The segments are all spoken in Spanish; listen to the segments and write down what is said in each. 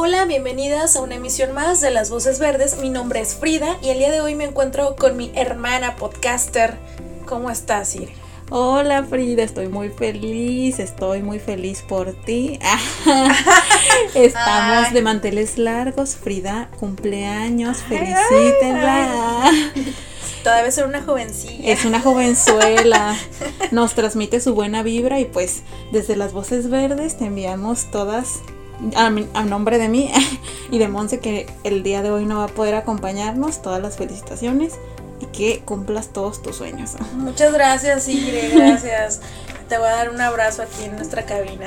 Hola, bienvenidas a una emisión más de Las Voces Verdes. Mi nombre es Frida y el día de hoy me encuentro con mi hermana podcaster. ¿Cómo estás, Siri? Hola Frida, estoy muy feliz, estoy muy feliz por ti. Estamos de manteles largos, Frida, cumpleaños, felicítenla. Todavía es una jovencilla. Es una jovenzuela. Nos transmite su buena vibra y pues desde las voces verdes te enviamos todas a, a, nombre de mí y de Monse que el día de hoy no va a poder acompañarnos, todas las felicitaciones y que cumplas todos tus sueños. Muchas gracias, Igre, gracias. Te voy a dar un abrazo aquí en nuestra cabina.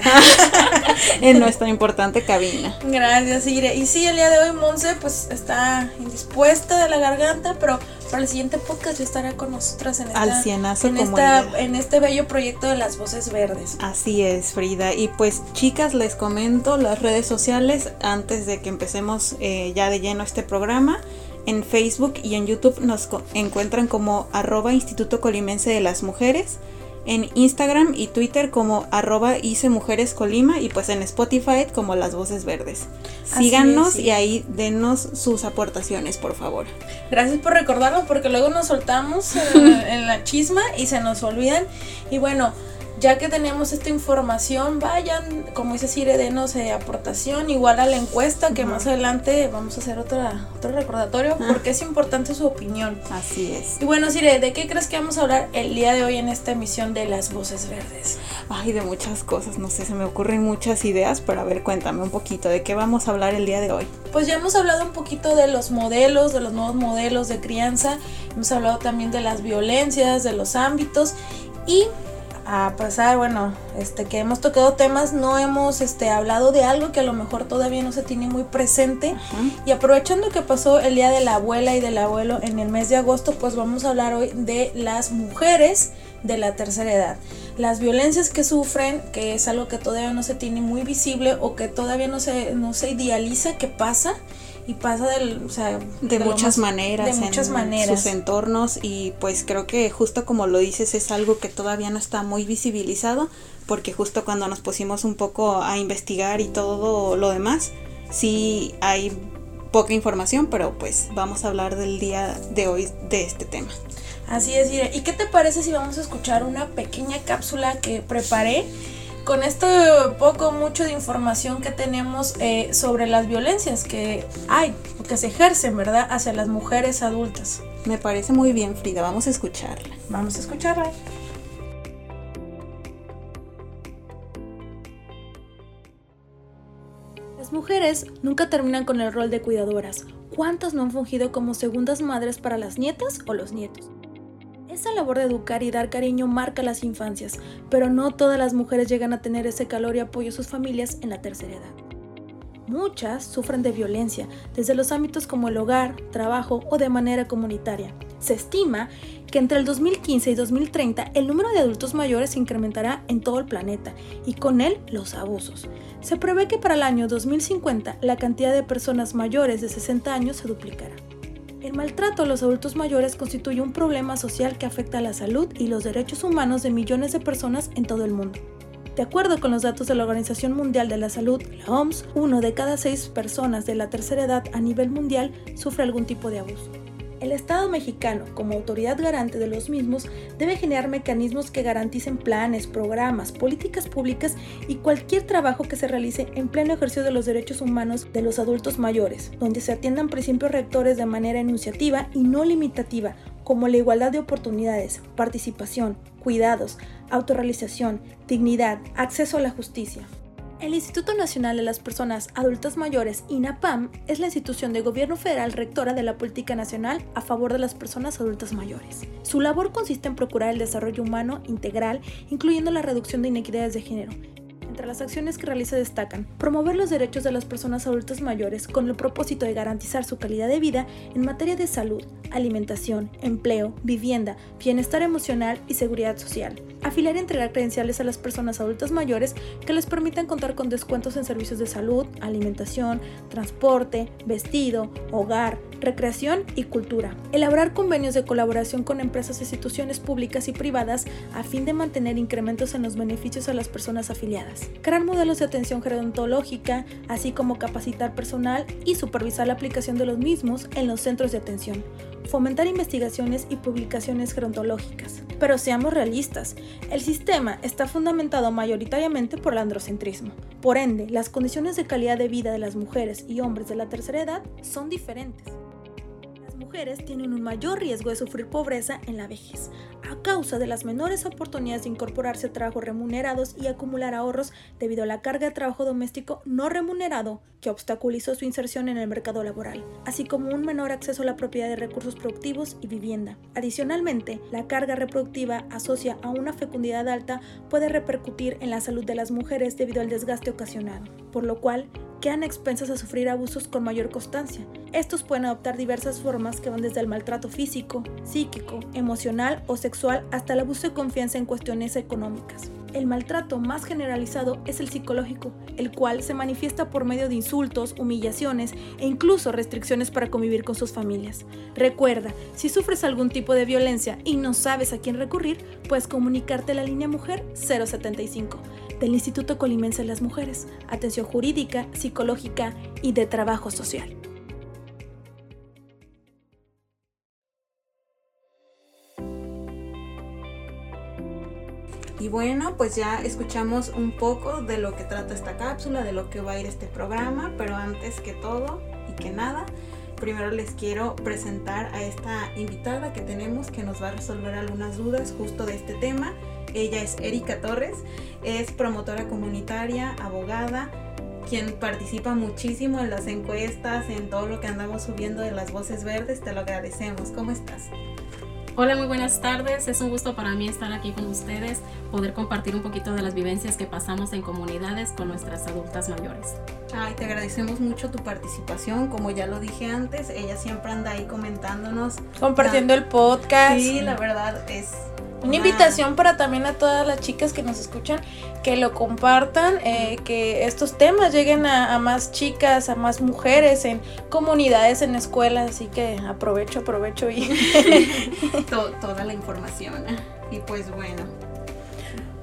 en nuestra importante cabina. Gracias, Igre. Y sí, el día de hoy Monse pues está indispuesta de la garganta, pero para el siguiente podcast ya estará con nosotras en, esta, Al cienazo en, como esta, ella. en este bello proyecto de las voces verdes. Así es, Frida. Y pues chicas, les comento las redes sociales antes de que empecemos eh, ya de lleno este programa. En Facebook y en YouTube nos encuentran como arroba Instituto Colimense de las Mujeres. En Instagram y Twitter como arroba Hice Mujeres Colima y pues en Spotify como Las Voces Verdes. Síganos es, sí. y ahí denos sus aportaciones, por favor. Gracias por recordarnos porque luego nos soltamos en, en la chisma y se nos olvidan. Y bueno, ya que tenemos esta información, vayan, como dice Cire, denos eh, aportación, igual a la encuesta, que uh -huh. más adelante vamos a hacer otra, otro recordatorio, uh -huh. porque es importante su opinión. Así es. Y bueno, Cire, ¿de qué crees que vamos a hablar el día de hoy en esta emisión de Las Voces Verdes? Ay, de muchas cosas, no sé, se me ocurren muchas ideas, pero a ver, cuéntame un poquito, ¿de qué vamos a hablar el día de hoy? Pues ya hemos hablado un poquito de los modelos, de los nuevos modelos de crianza, hemos hablado también de las violencias, de los ámbitos y a pasar, bueno, este que hemos tocado temas, no hemos este hablado de algo que a lo mejor todavía no se tiene muy presente. Y aprovechando que pasó el día de la abuela y del abuelo en el mes de agosto, pues vamos a hablar hoy de las mujeres de la tercera edad. Las violencias que sufren, que es algo que todavía no se tiene muy visible o que todavía no se, no se idealiza que pasa y pasa del, o sea, de, de muchas más, maneras, de muchas en maneras. sus entornos y pues creo que justo como lo dices es algo que todavía no está muy visibilizado porque justo cuando nos pusimos un poco a investigar y todo lo demás, sí hay poca información, pero pues vamos a hablar del día de hoy de este tema. Así es. ¿Y qué te parece si vamos a escuchar una pequeña cápsula que preparé? Con esto poco mucho de información que tenemos eh, sobre las violencias que hay que se ejercen, ¿verdad?, hacia las mujeres adultas. Me parece muy bien, Frida. Vamos a escucharla. Vamos a escucharla. Las mujeres nunca terminan con el rol de cuidadoras. ¿Cuántas no han fungido como segundas madres para las nietas o los nietos? Esa labor de educar y dar cariño marca las infancias, pero no todas las mujeres llegan a tener ese calor y apoyo a sus familias en la tercera edad. Muchas sufren de violencia, desde los ámbitos como el hogar, trabajo o de manera comunitaria. Se estima que entre el 2015 y 2030 el número de adultos mayores se incrementará en todo el planeta y con él los abusos. Se prevé que para el año 2050 la cantidad de personas mayores de 60 años se duplicará. El maltrato a los adultos mayores constituye un problema social que afecta a la salud y los derechos humanos de millones de personas en todo el mundo. De acuerdo con los datos de la Organización Mundial de la Salud, la OMS, uno de cada seis personas de la tercera edad a nivel mundial sufre algún tipo de abuso. El Estado mexicano, como autoridad garante de los mismos, debe generar mecanismos que garanticen planes, programas, políticas públicas y cualquier trabajo que se realice en pleno ejercicio de los derechos humanos de los adultos mayores, donde se atiendan principios rectores de manera enunciativa y no limitativa, como la igualdad de oportunidades, participación, cuidados, autorrealización, dignidad, acceso a la justicia. El Instituto Nacional de las Personas Adultas Mayores, INAPAM, es la institución de gobierno federal rectora de la política nacional a favor de las personas adultas mayores. Su labor consiste en procurar el desarrollo humano integral, incluyendo la reducción de inequidades de género, Entre las acciones que realiza destacan promover los derechos de las personas adultas mayores con el propósito de garantizar su calidad de vida en materia de salud, alimentación, empleo, vivienda, bienestar emocional y seguridad social. Afiliar y entregar credenciales a las personas adultas mayores que les permitan contar con descuentos en servicios de salud, alimentación, transporte, vestido, hogar, recreación y cultura. Elaborar convenios de colaboración con empresas e instituciones públicas y privadas a fin de mantener incrementos en los beneficios a las personas afiliadas. Crear modelos de atención gerontológica, así como capacitar personal y supervisar la aplicación de los mismos en los centros de atención. Fomentar investigaciones y publicaciones gerontológicas. Pero seamos realistas, el sistema está fundamentado mayoritariamente por el androcentrismo. Por ende, las condiciones de calidad de vida de las mujeres y hombres de la tercera edad son diferentes mujeres tienen un mayor riesgo de sufrir pobreza en la vejez, a causa de las menores oportunidades de incorporarse a trabajos remunerados y acumular ahorros debido a la carga de trabajo doméstico no remunerado que obstaculizó su inserción en el mercado laboral, así como un menor acceso a la propiedad de recursos productivos y vivienda. Adicionalmente, la carga reproductiva asocia a una fecundidad alta puede repercutir en la salud de las mujeres debido al desgaste ocasionado, por lo cual quedan expensas a sufrir abusos con mayor constancia. Estos pueden adoptar diversas formas que van desde el maltrato físico, psíquico, emocional o sexual hasta el abuso de confianza en cuestiones económicas. El maltrato más generalizado es el psicológico, el cual se manifiesta por medio de insultos, humillaciones e incluso restricciones para convivir con sus familias. Recuerda, si sufres algún tipo de violencia y no sabes a quién recurrir, puedes comunicarte a la línea Mujer 075 del Instituto Colimense de las Mujeres, atención jurídica, psicológica y de trabajo social. Y bueno, pues ya escuchamos un poco de lo que trata esta cápsula, de lo que va a ir este programa, pero antes que todo y que nada, primero les quiero presentar a esta invitada que tenemos que nos va a resolver algunas dudas justo de este tema. Ella es Erika Torres, es promotora comunitaria, abogada, quien participa muchísimo en las encuestas, en todo lo que andamos subiendo de las voces verdes. Te lo agradecemos. ¿Cómo estás? Hola, muy buenas tardes. Es un gusto para mí estar aquí con ustedes, poder compartir un poquito de las vivencias que pasamos en comunidades con nuestras adultas mayores. Ay, te agradecemos mucho tu participación. Como ya lo dije antes, ella siempre anda ahí comentándonos. Compartiendo el podcast. Sí, la verdad es una invitación para también a todas las chicas que nos escuchan que lo compartan, eh, que estos temas lleguen a, más chicas, a más mujeres en comunidades, en escuelas, así que aprovecho, aprovecho y toda la información. Y pues bueno.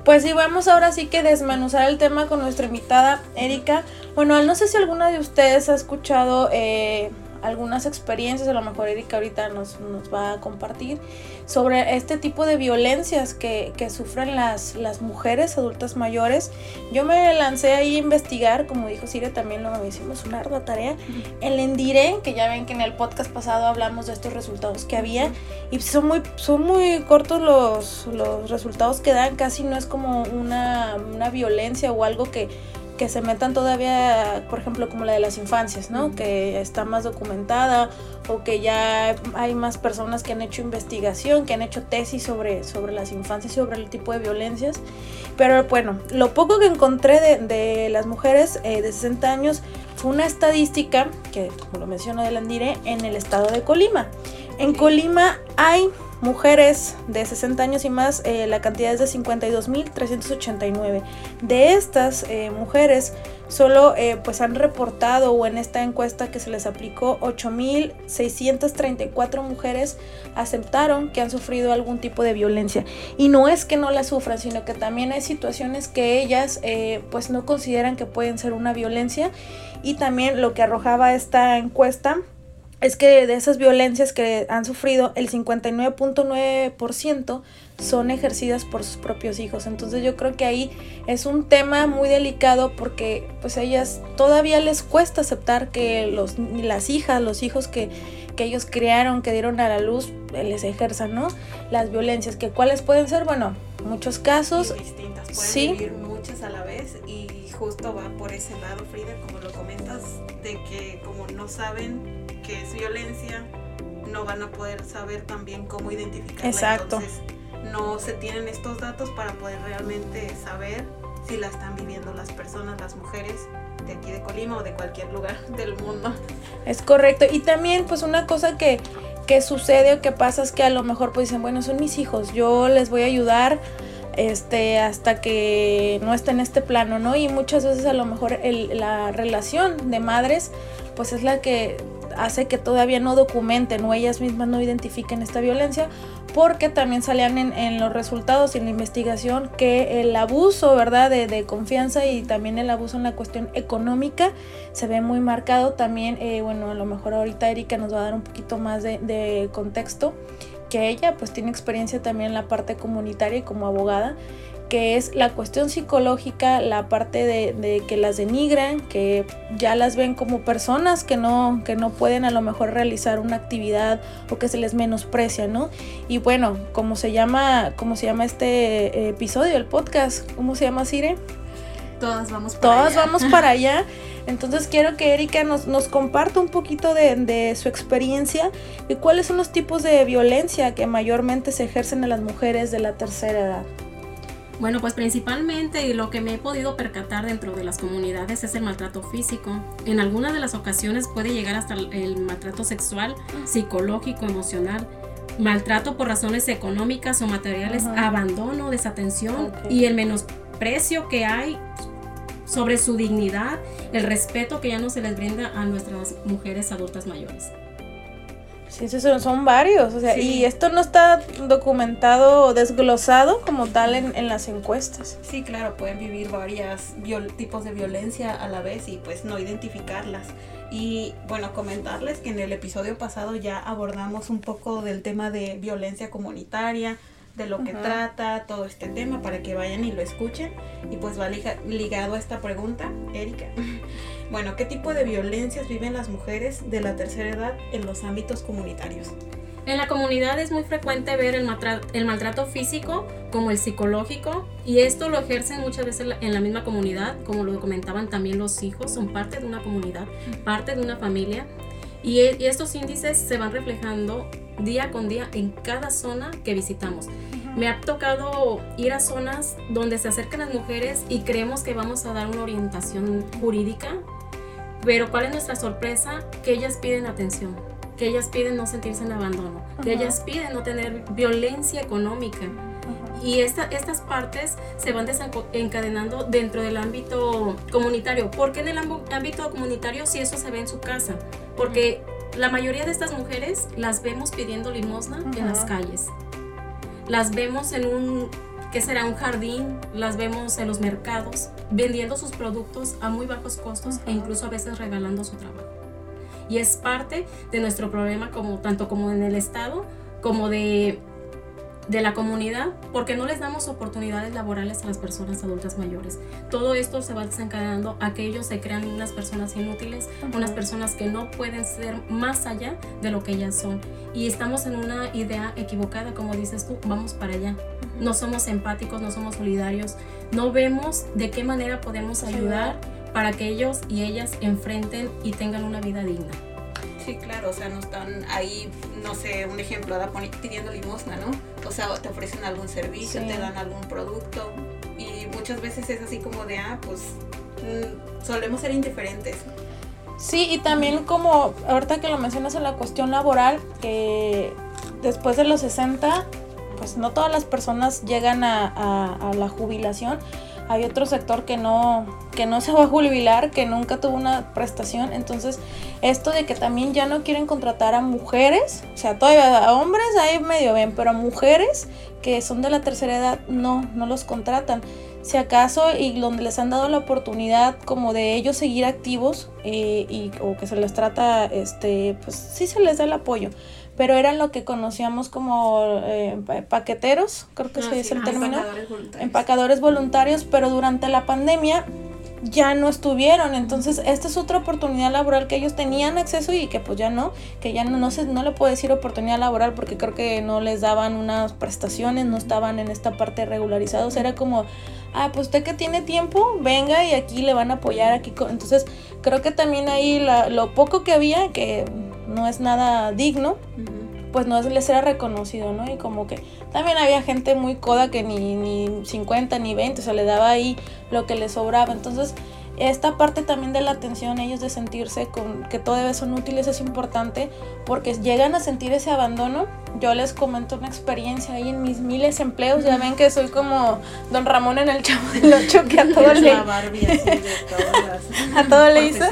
Pues sí, vamos ahora sí que desmenuzar el tema con nuestra invitada Erika. Bueno, no sé si alguna de ustedes ha escuchado eh, algunas experiencias, a lo mejor Erika ahorita nos, nos va a compartir, sobre este tipo de violencias que, que, sufren las, las mujeres adultas mayores. Yo me lancé ahí a investigar, como dijo Siria, también lo hicimos una ardua tarea, el Endire, que ya ven que en el podcast pasado hablamos de estos resultados que había, y son muy, son muy cortos los, los resultados que dan, casi no es como una, una violencia o algo que que se metan todavía, por ejemplo, como la de las infancias, ¿no? Que está más documentada o que ya hay más personas que han hecho investigación, que han hecho tesis sobre, sobre las infancias, sobre el tipo de violencias. Pero bueno, lo poco que encontré de, las mujeres eh, de 60 años fue una estadística, que como lo menciono de Landire, en el estado de Colima. En Colima hay mujeres de 60 años y más, eh, la cantidad es de 52.389. De estas eh, mujeres, solo eh, pues han reportado o en esta encuesta que se les aplicó 8.634 mujeres aceptaron que han sufrido algún tipo de violencia. Y no es que no la sufran, sino que también hay situaciones que ellas pues no consideran que pueden ser una violencia. Y también lo que arrojaba esta encuesta es que de esas violencias que han sufrido, el 59.9% son ejercidas por sus propios hijos. Entonces yo creo que ahí es un tema muy delicado porque pues a ellas todavía les cuesta aceptar que los, las hijas, los hijos que, que ellos crearon, que dieron a la luz, les ejerzan, ¿no? Las violencias, que cuáles pueden ser, bueno, muchos casos. distintas, pueden ¿sí? vivir muchas a la vez y justo va por ese lado, Frida, como lo comentas, de que como no saben que es violencia, no van a poder saber también cómo identificarla. Exacto. Entonces, no se tienen estos datos para poder realmente saber si la están viviendo las personas, las mujeres de aquí de Colima o de cualquier lugar del mundo. Es correcto. Y también pues una cosa que, que sucede o que pasa es que a lo mejor pues dicen, bueno, son mis hijos, yo les voy a ayudar este hasta que no esté en este plano, ¿no? Y muchas veces a lo mejor el, la relación de madres pues es la que hace que todavía no documenten o ellas mismas no identifiquen esta violencia porque también salían en, los resultados y en la investigación que el abuso, ¿verdad?, de, confianza y también el abuso en la cuestión económica se ve muy marcado. También, eh, bueno, a lo mejor ahorita Erika nos va a dar un poquito más de contexto, que ella pues tiene experiencia también en la parte comunitaria y como abogada que es la cuestión psicológica, la parte de, que las denigran, que ya las ven como personas que no, que no pueden a lo mejor realizar una actividad o que se les menosprecia, ¿no? Y bueno, como se llama, cómo se llama este episodio, el podcast, ¿cómo se llama Sire? Todas vamos para Todas allá. vamos para allá. Entonces quiero que Erika nos, nos comparta un poquito de, de, su experiencia y cuáles son los tipos de violencia que mayormente se ejercen en las mujeres de la tercera edad. Bueno, pues principalmente y lo que me he podido percatar dentro de las comunidades es el maltrato físico. En algunas de las ocasiones puede llegar hasta el maltrato sexual, psicológico, emocional, maltrato por razones económicas o materiales, abandono, desatención y el menosprecio que hay sobre su dignidad, el respeto que ya no se les brinda a nuestras mujeres adultas mayores. Sí, son, son varios, o sea, sí. y esto no está documentado o desglosado como tal en, en, las encuestas. Sí, claro, pueden vivir varios tipos de violencia a la vez y pues no identificarlas. Y bueno, comentarles que en el episodio pasado ya abordamos un poco del tema de violencia comunitaria, de lo que uh -huh. trata todo este tema para que vayan y lo escuchen. Y pues va ligado a esta pregunta, Erika. Bueno, ¿qué tipo de violencias viven las mujeres de la tercera edad en los ámbitos comunitarios? En la comunidad es muy frecuente ver el, maltrato, el maltrato físico como el psicológico y esto lo ejercen muchas veces en la misma comunidad, como lo comentaban también los hijos, son parte de una comunidad, parte de una familia y, y estos índices se van reflejando día con día en cada zona que visitamos. Me ha tocado ir a zonas donde se acercan las mujeres y creemos que vamos a dar una orientación jurídica, pero ¿cuál es nuestra sorpresa? Que ellas piden atención, que ellas piden no sentirse en abandono, uh -huh. que ellas piden no tener violencia económica. Y esta, estas partes se van desencadenando dentro del ámbito comunitario. ¿Por qué en el ámbito comunitario si eso se ve en su casa? Porque la mayoría de estas mujeres las vemos pidiendo limosna en las calles las vemos en un, ¿qué será? Un jardín, las vemos en los mercados, vendiendo sus productos a muy bajos costos uh -huh. e incluso a veces regalando su trabajo. Y es parte de nuestro problema, como, tanto como en el Estado, como de, de la comunidad, porque no les damos oportunidades laborales a las personas adultas mayores. Todo esto se va desencadenando a que ellos se crean unas personas inútiles, uh -huh. unas personas que no pueden ser más allá de lo que ellas son. Y estamos en una idea equivocada, como dices tú, vamos para allá. Uh -huh. No somos empáticos, no somos solidarios, no vemos de qué manera podemos ayudar para que ellos y ellas enfrenten y tengan una vida digna. Sí, claro, o sea, no están ahí, no sé, un ejemplo, pidiendo limosna, ¿no? O sea, te ofrecen algún servicio, sí. te dan algún producto y muchas veces es así como de, ah, pues mmm, solemos ser indiferentes. Sí, y también como ahorita que lo mencionas en la cuestión laboral, que después de los 60, pues no todas las personas llegan a, a, a la jubilación hay otro sector que no, que no se va a jubilar, que nunca tuvo una prestación. Entonces, esto de que también ya no quieren contratar a mujeres, o sea, todavía a hombres ahí medio bien, pero a mujeres que son de la tercera edad, no, no los contratan. Si acaso, y donde les han dado la oportunidad como de ellos seguir activos eh, y, o que se les trata, este, pues sí se les da el apoyo pero eran lo que conocíamos como eh, paqueteros, creo que ah, se dice sí, el término, empacadores voluntarios. empacadores voluntarios, pero durante la pandemia ya no estuvieron, entonces esta es otra oportunidad laboral que ellos tenían acceso y que pues ya no, que ya no, no, se, no le puedo decir oportunidad laboral porque creo que no les daban unas prestaciones, no estaban en esta parte regularizados, era como, ah, pues usted que tiene tiempo, venga y aquí le van a apoyar, aquí, entonces creo que también ahí la, lo poco que había, que no es nada digno, uh -huh. pues no les era reconocido, ¿no? Y como que también había gente muy coda que ni, ni 50 ni 20, o sea, le daba ahí lo que le sobraba. Entonces, esta parte también de la atención, ellos de sentirse con que todavía son útiles es importante porque llegan a sentir ese abandono. Yo les comento una experiencia ahí en mis miles empleos. Ya ven que soy como Don Ramón en el Chavo del Ocho que a todo le. a todo le hizo.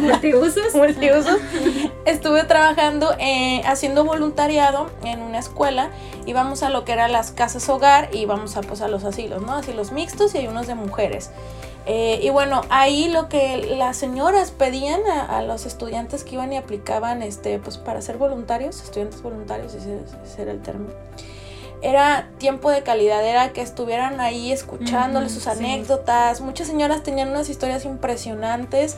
Multiusos. Multiusos. Estuve trabajando eh, haciendo voluntariado en una escuela. Íbamos a lo que eran las casas hogar y íbamos a, pues, a los asilos, ¿no? Asilos mixtos y hay unos de mujeres. Eh, y bueno, ahí lo que las señoras pedían a, los estudiantes que iban y aplicaban este, pues para ser voluntarios, estudiantes voluntarios, ese, era el término, era tiempo de calidad, era que estuvieran ahí escuchándoles sus anécdotas. Muchas señoras tenían unas historias impresionantes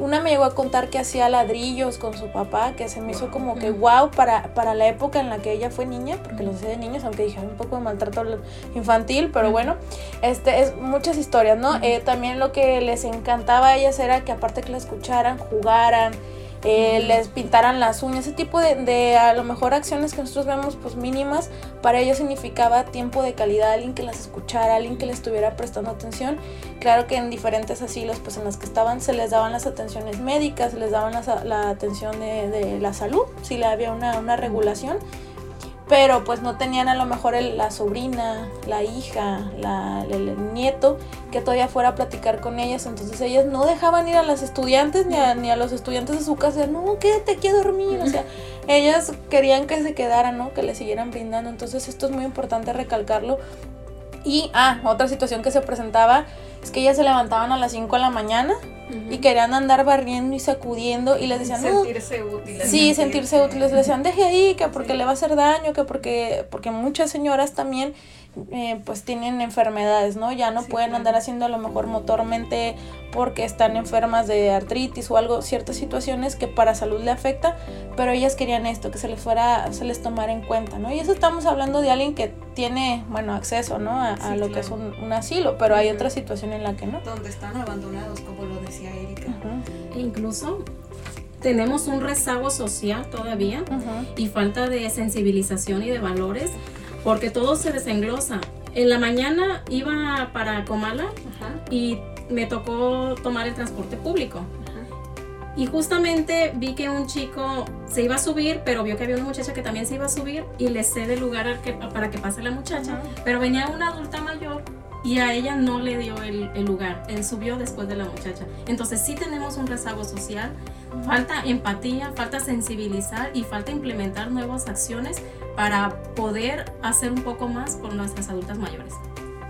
una me llegó a contar que hacía ladrillos con su papá, que se me hizo como que wow para, para la época en la que ella fue niña, porque los hacía de niños, aunque dije un poco de maltrato infantil, pero bueno, este es muchas historias, ¿no? Eh, también lo que les encantaba a ellas era que aparte que la escucharan, jugaran, eh, les pintaran las uñas, ese tipo de, a lo mejor acciones que nosotros vemos pues mínimas, para ellos significaba tiempo de calidad, alguien que las escuchara, alguien que les estuviera prestando atención. Claro que en diferentes asilos pues en los que estaban se les daban las atenciones médicas, se les daban la, atención de, la salud, si había una, una regulación pero pues no tenían a lo mejor la sobrina, la hija, el, nieto que todavía fuera a platicar con ellas, entonces ellas no dejaban ir a las estudiantes ni a, ni a los estudiantes de su casa, no, quédate aquí a dormir, o sea, ellas querían que se quedaran, ¿no? Que le siguieran brindando, entonces esto es muy importante recalcarlo. Y, ah, otra situación que se presentaba es que ellas se levantaban a las 5 de la mañana y querían andar barriendo y sacudiendo y les decían sentirse útiles. Sí sentirse útiles. Les decían deje ahí que porque le va a hacer daño que porque porque muchas señoras también eh, pues tienen enfermedades, ¿no? Ya no pueden andar haciendo a lo mejor motormente porque están enfermas de artritis o algo, ciertas situaciones que para salud le afecta, pero ellas querían esto, que se les fuera, se les tomara en cuenta, ¿no? Y eso estamos hablando de alguien que tiene, bueno, acceso, ¿no? A, lo que es un, asilo, pero hay otra situación en la que no. Donde están abandonados, como lo decía Erika. E incluso tenemos un rezago social todavía y falta de sensibilización y de valores porque todo se desenglosa. En la mañana iba para Comala y me tocó tomar el transporte público. Y justamente vi que un chico se iba a subir, pero vio que había una muchacha que también se iba a subir y le cede el lugar para que pase la muchacha. Pero venía una adulta mayor y a ella no le dio el, el, lugar. Él subió después de la muchacha. Entonces sí tenemos un rezago social, falta empatía, falta sensibilizar y falta implementar nuevas acciones para poder hacer un poco más por nuestras adultas mayores.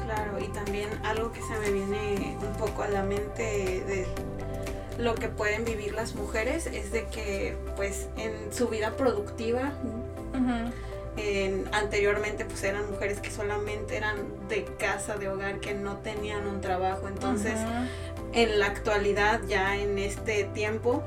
Claro, y también algo que se me viene un poco a la mente de lo que pueden vivir las mujeres es de que pues en su vida productiva anteriormente pues eran mujeres que solamente eran de casa, de hogar, que no tenían un trabajo. Entonces, en la actualidad, ya en este tiempo,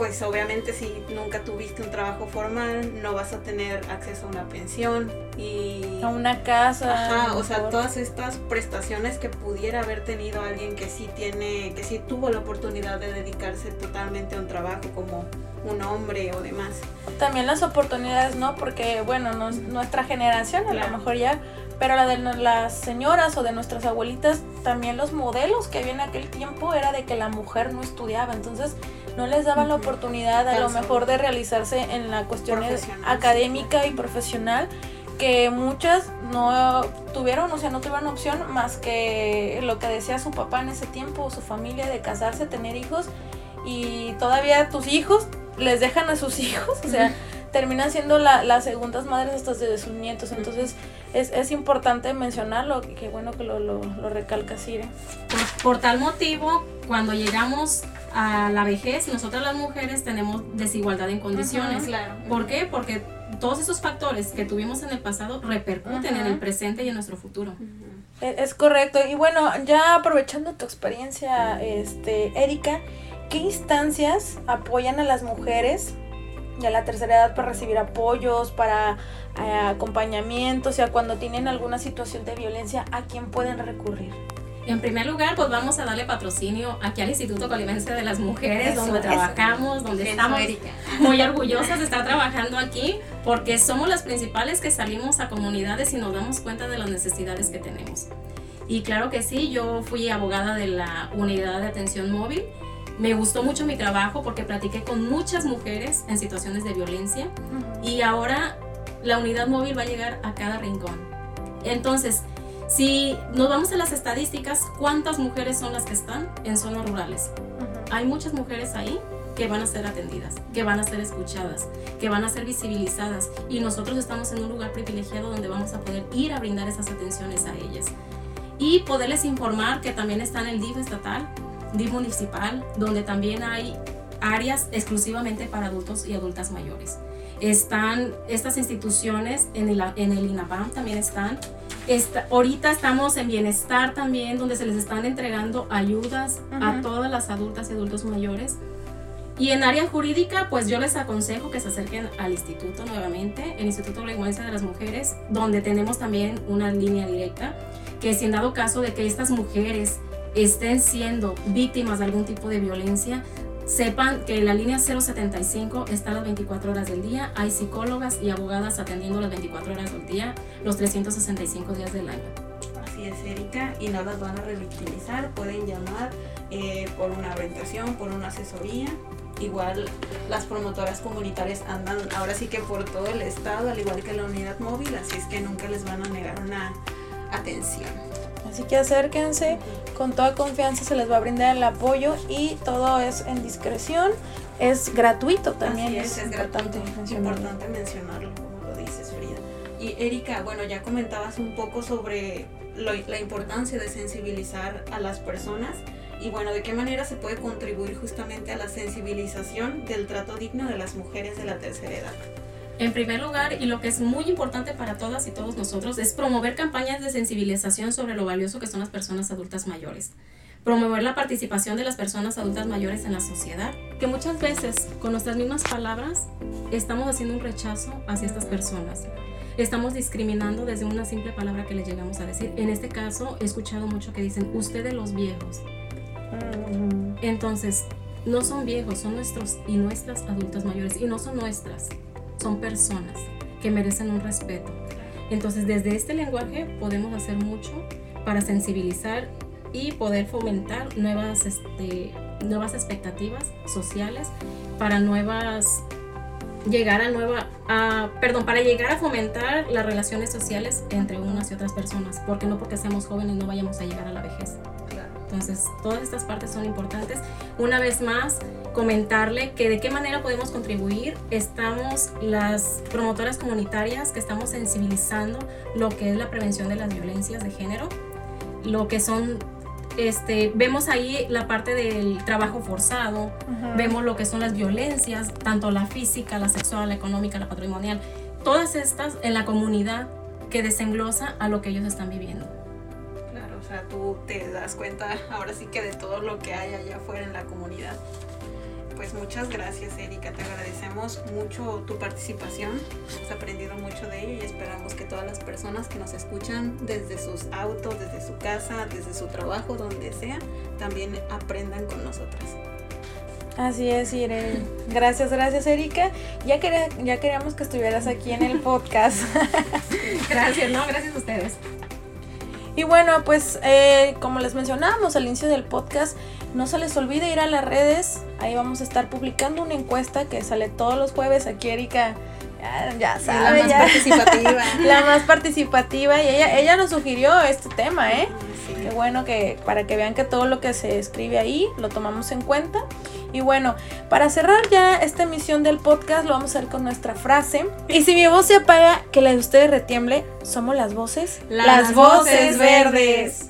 pues obviamente si nunca tuviste un trabajo formal, no vas a tener acceso a una pensión y... A una casa. Ajá, o sea, todas estas prestaciones que pudiera haber tenido alguien que sí tiene, que sí tuvo la oportunidad de dedicarse totalmente a un trabajo como un hombre o demás. También las oportunidades, ¿no? Porque, bueno, nuestra generación a lo mejor ya, pero la de las señoras o de nuestras abuelitas, también los modelos que había en aquel tiempo era de que la mujer no estudiaba, entonces no les daban la oportunidad a lo mejor de realizarse en la cuestión académica y profesional que muchas no tuvieron, o sea, no tuvieron opción más que lo que decía su papá en ese tiempo, su familia, de casarse, tener hijos, y todavía tus hijos les dejan a sus hijos, o sea, terminan siendo las segundas madres hasta de sus nietos. Entonces es, es importante mencionarlo, que bueno que lo, lo, lo recalca Sire. Por, tal motivo, cuando llegamos a la vejez, nosotras las mujeres tenemos desigualdad en condiciones. claro. ¿Por qué? Porque todos esos factores que tuvimos en el pasado repercuten en el presente y en nuestro futuro. Es, es correcto. Y bueno, ya aprovechando tu experiencia, este, Erika, ¿Qué instancias apoyan a las mujeres y a la tercera edad para recibir apoyos, para eh, acompañamiento, o sea, cuando tienen alguna situación de violencia, ¿a quién pueden recurrir? En primer lugar, pues vamos a darle patrocinio aquí al Instituto Colimense de las Mujeres, donde trabajamos, donde estamos muy orgullosas de estar trabajando aquí, porque somos las principales que salimos a comunidades y nos damos cuenta de las necesidades que tenemos. Y claro que sí, yo fui abogada de la unidad de atención móvil. Me gustó mucho mi trabajo porque platiqué con muchas mujeres en situaciones de violencia y ahora la unidad móvil va a llegar a cada rincón. Entonces, si nos vamos a las estadísticas, ¿cuántas mujeres son las que están en zonas rurales? Hay muchas mujeres ahí que van a ser atendidas, que van a ser escuchadas, que van a ser visibilizadas y nosotros estamos en un lugar privilegiado donde vamos a poder ir a brindar esas atenciones a ellas y poderles informar que también está en el DIF estatal, DIF municipal, donde también hay áreas exclusivamente para adultos y adultas mayores. Están estas instituciones en el, en el INAPAM, también están. Ahorita estamos en bienestar también, donde se les están entregando ayudas a todas las adultas y adultos mayores. Y en área jurídica, pues yo les aconsejo que se acerquen al instituto nuevamente, el Instituto de de las Mujeres, donde tenemos también una línea directa que si en dado caso de que estas mujeres estén siendo víctimas de algún tipo de violencia, sepan que la línea 075 está las 24 horas del día. Hay psicólogas y abogadas atendiendo las 24 horas del día, los 365 días del año. Así es, Erika, y no las van a revictimizar. Pueden llamar eh, por una orientación, por una asesoría. Igual las promotoras comunitarias andan ahora sí que por todo el estado, al igual que la unidad móvil, así es que nunca les van a negar una atención. Así que acérquense, con toda confianza se les va a brindar el apoyo y todo es en discreción, es gratuito también. es, es, importante, importante mencionarlo, como lo dices Frida. Y Erika, bueno, ya comentabas un poco sobre la importancia de sensibilizar a las personas y bueno, de qué manera se puede contribuir justamente a la sensibilización del trato digno de las mujeres de la tercera edad. En primer lugar, y lo que es muy importante para todas y todos nosotros, es promover campañas de sensibilización sobre lo valioso que son las personas adultas mayores. Promover la participación de las personas adultas mayores en la sociedad, que muchas veces con nuestras mismas palabras estamos haciendo un rechazo hacia estas personas. Estamos discriminando desde una simple palabra que le llegamos a decir. En este caso, he escuchado mucho que dicen, ustedes los viejos. Entonces, no son viejos, son nuestros y nuestras adultas mayores, y no son nuestras son personas que merecen un respeto. Entonces, desde este lenguaje podemos hacer mucho para sensibilizar y poder fomentar nuevas, este, nuevas expectativas sociales para nuevas llegar a nueva a, perdón para llegar a fomentar las relaciones sociales entre unas y otras personas porque no porque seamos jóvenes no vayamos a llegar a la vejez entonces, todas estas partes son importantes. Una vez más, comentarle que de qué manera podemos contribuir. Estamos las promotoras comunitarias que estamos sensibilizando lo que es la prevención de las violencias de género, lo que son este, vemos ahí la parte del trabajo forzado, vemos lo que son las violencias, tanto la física, la sexual, la económica, la patrimonial, todas estas en la comunidad que desenglosa a lo que ellos están viviendo sea, tú te das cuenta ahora sí que de todo lo que hay allá afuera en la comunidad. Pues muchas gracias Erika, te agradecemos mucho tu participación, hemos aprendido mucho de ello y esperamos que todas las personas que nos escuchan desde sus autos, desde su casa, desde su trabajo, donde sea, también aprendan con nosotras. Así es, Irene. Gracias, gracias, Erika. Ya, ya queríamos que estuvieras aquí en el podcast. gracias, no, gracias a ustedes. Y bueno, pues eh, como les mencionábamos al inicio del podcast, no se les olvide ir a las redes. Ahí vamos a estar publicando una encuesta que sale todos los jueves. Aquí Erika ya, sabe. La más participativa. la más participativa. Y ella, ella nos sugirió este tema, ¿eh? Qué bueno que para que vean que todo lo que se escribe ahí lo tomamos en cuenta. Y bueno, para cerrar ya esta emisión del podcast, lo vamos a hacer con nuestra frase. Y si mi voz se apaga, que la de ustedes retiemble, somos las voces. Las, voces verdes.